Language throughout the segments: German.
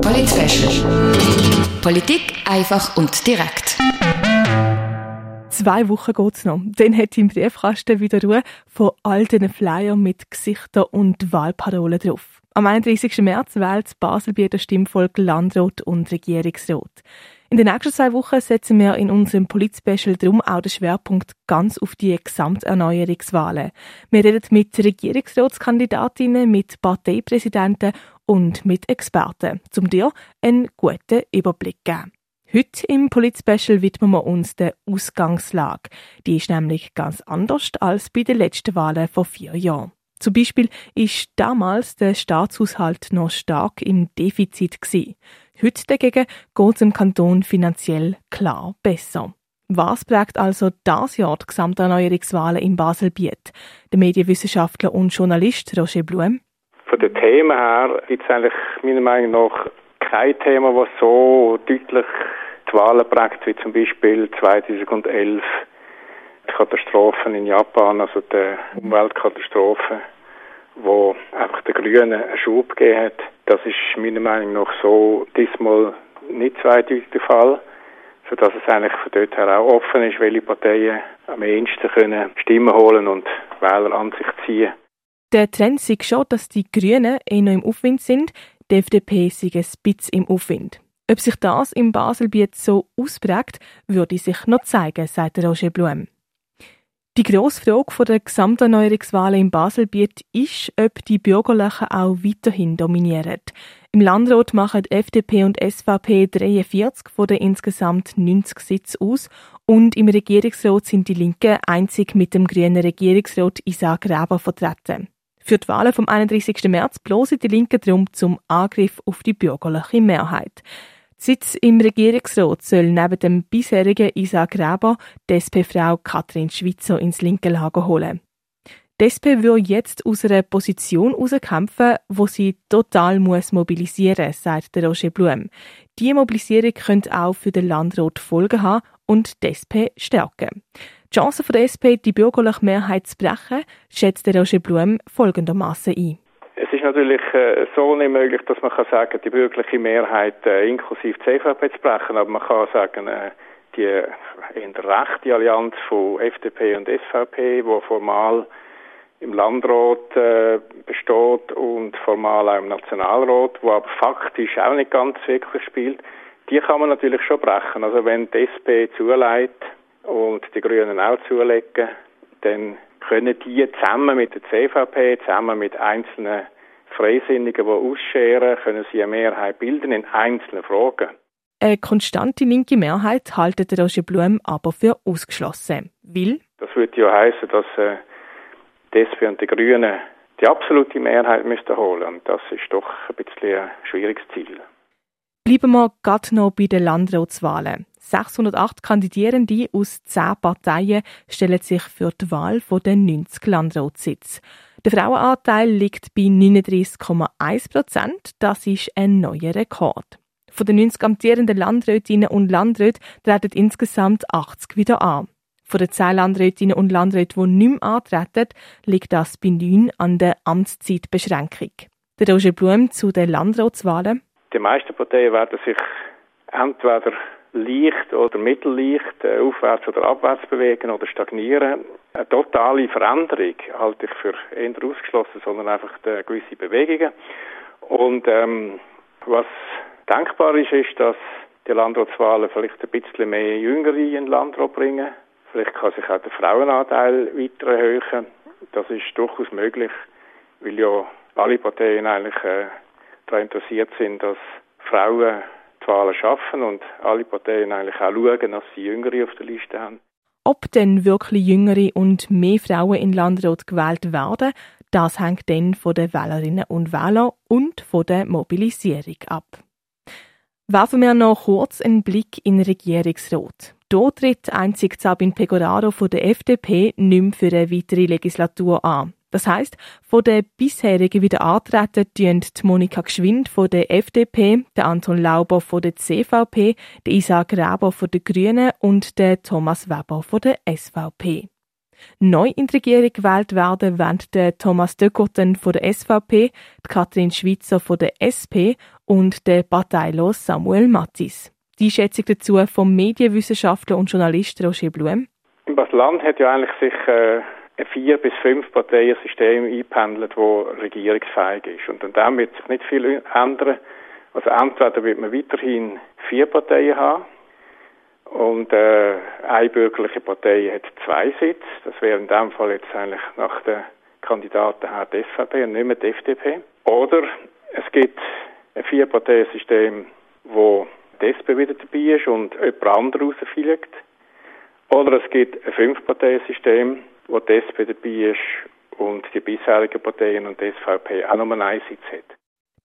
Polit Politik einfach und direkt. Zwei Wochen geht's noch. Dann hat im Briefkasten wieder Ruhe von all diesen Flyern mit Gesichtern und Wahlparolen drauf. Am 31. März wählt Basel bei der Stimmvolk Landrat und Regierungsrat. In den nächsten zwei Wochen setzen wir in unserem Politspecial drum auch den Schwerpunkt ganz auf die Gesamterneuerungswahlen. Wir reden mit Regierungsratskandidatinnen, mit Parteipräsidenten und mit Experten, um dir einen guten Überblick zu geben. Heute im Polit-Special widmen wir uns der Ausgangslage. Die ist nämlich ganz anders als bei den letzten Wahlen vor vier Jahren. Zum Beispiel ist damals der Staatshaushalt noch stark im Defizit gewesen. Heute dagegen geht es im Kanton finanziell klar besser. Was prägt also das Jahr die Gesamterneuerungswahlen in Baselbiet? Der Medienwissenschaftler und Journalist Roger Blum. Von den Themen her gibt es eigentlich meiner Meinung nach kein Thema, das so deutlich die Wahlen prägt, wie zum Beispiel 2011 die Katastrophen in Japan, also die Umweltkatastrophe, wo einfach den Grünen einen Schub gegeben hat. Das ist meiner Meinung nach so diesmal nicht zweideutig der Fall, sodass es eigentlich von dort her auch offen ist, welche Parteien am ehesten können Stimmen holen und Wähler an sich ziehen. Der Trend sieht schon, dass die Grünen eher noch im Aufwind sind, die FDP sei ein bisschen im Aufwind. Ob sich das im Baselbiet so ausprägt, würde sich noch zeigen, sagt Roger Blum. Die grosse Frage der Gesamterneuerungswahlen im Baselbiet ist, ob die Bürgerlichen auch weiterhin dominieren. Im Landrat machen FDP und SVP 43 von den insgesamt 90 Sitzen aus und im Regierungsrat sind die Linken einzig mit dem grünen Regierungsrat Isaac Reber vertreten. Für die Wahlen vom 31. März bloßen die Linken darum zum Angriff auf die bürgerliche Mehrheit. Sitz im Regierungsrat soll neben dem bisherigen Isaac Reber die SP-Frau Katrin Schwitzer ins linke Lager holen. Die SP will jetzt aus einer Position herauskämpfen, wo sie total muss mobilisieren muss, sagt der Roger Blum. Diese Mobilisierung könnte auch für den Landrat Folgen haben und die SP stärken. Die Chance der SP, die bürgerliche Mehrheit zu brechen, schätzt der Roger Blum folgendermaßen ein. Es ist natürlich äh, so nicht möglich, dass man kann sagen, die bürgerliche Mehrheit äh, inklusive CVP zu brechen, aber man kann sagen, äh, die in der rechte Allianz von FDP und SVP, wo formal im Landrat äh, besteht und formal auch im Nationalrat, wo aber faktisch auch nicht ganz wirklich spielt, die kann man natürlich schon brechen. Also wenn die SP zuleitet und die Grünen auch zulegen, dann können die zusammen mit der CVP, zusammen mit einzelnen Freisinnigen, die ausscheren, können sie eine Mehrheit bilden in einzelnen Fragen. Eine konstante linke Mehrheit haltet Roger Blum aber für ausgeschlossen. Will? Das würde ja heißen, dass äh, die SP und die Grünen die absolute Mehrheit müssten holen. Und das ist doch ein bisschen ein schwieriges Ziel. Bleiben wir gerade noch bei den Landratswahlen. 608 Kandidierende aus 10 Parteien stellen sich für die Wahl den 90 Landratssitz. Der Frauenanteil liegt bei 39,1 Prozent. Das ist ein neuer Rekord. Von den 90 amtierenden Landrätinnen und Landräten treten insgesamt 80 wieder an. Von den 10 Landrätinnen und Landräten, die nicht mehr antreten, liegt das bei 9 an der Amtszeitbeschränkung. Der Roger Blum zu den Landratswahlen. Die meisten Parteien werden sich entweder leicht oder mittelleicht äh, aufwärts oder abwärts bewegen oder stagnieren. Eine totale Veränderung halte ich für eher ausgeschlossen, sondern einfach gewisse Bewegungen. Und ähm, was denkbar ist, ist, dass die Landratswahlen vielleicht ein bisschen mehr Jüngere in den Landrat bringen. Vielleicht kann sich auch der Frauenanteil weiter erhöhen. Das ist durchaus möglich, weil ja alle Parteien eigentlich äh, daran interessiert sind, dass Frauen die Wahlen schaffen und alle Parteien eigentlich auch schauen, dass sie Jüngere auf der Liste haben. Ob denn wirklich Jüngere und mehr Frauen in Landrat gewählt werden, das hängt dann von den Wählerinnen und Wählern und von der Mobilisierung ab. Werfen wir noch kurz einen Blick in den Regierungsrat. Hier tritt einzig Sabine Pegoraro von der FDP nicht mehr für eine weitere Legislatur an. Das heißt, von den bisherigen wieder antreten tun Monika Gschwind von der FDP, der Anton Lauber von der CVP, der Isaac Reber von den Grünen und der Thomas Weber von der SVP. Neu in die Regierung gewählt werden wollen der Thomas Döckerten von der SVP, die Katrin Schweizer von der SP und der parteilos Samuel Mattis. Die Schätzung dazu vom Medienwissenschaftler und Journalist Roger Blum. Im Basel-Land hat ja eigentlich sich äh, vier bis fünf Parteiensystem eingependelt, das regierungsfähig ist. Und an dem wird sich nicht viel ändern. Also entweder wird man weiterhin vier Parteien haben und äh, eine bürgerliche Partei hat zwei Sitze. Das wäre in dem Fall jetzt eigentlich nach den Kandidaten her die SVP und nicht mehr die FDP. Oder es gibt ein Vier-Parteien-System, wo die SP wieder dabei ist und jemand anderes rausfliegt. Oder es gibt ein Fünf-Parteien-System, wo die SP dabei ist und die bisherigen Parteien und die SVP auch nur einen Sitz hat.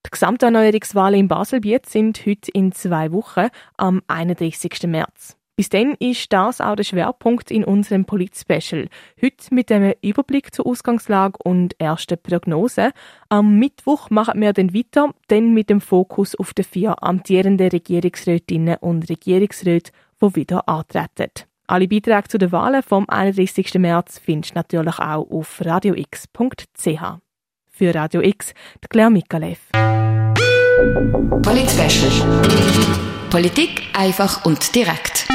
Die Gesamterneuerungswahlen in Baselbiet sind heute in zwei Wochen am 31. März. Bis dann ist das auch der Schwerpunkt in unserem Polit-Special. Heute mit einem Überblick zur Ausgangslage und ersten Prognosen. Am Mittwoch machen wir dann weiter, dann mit dem Fokus auf die vier amtierenden Regierungsrätinnen und Regierungsräte, die wieder antreten. Alle Beiträge zu den Wahlen vom 31. März findest du natürlich auch auf radiox.ch. Für Radio X, Claire Mikalev. Polit Politik einfach und direkt.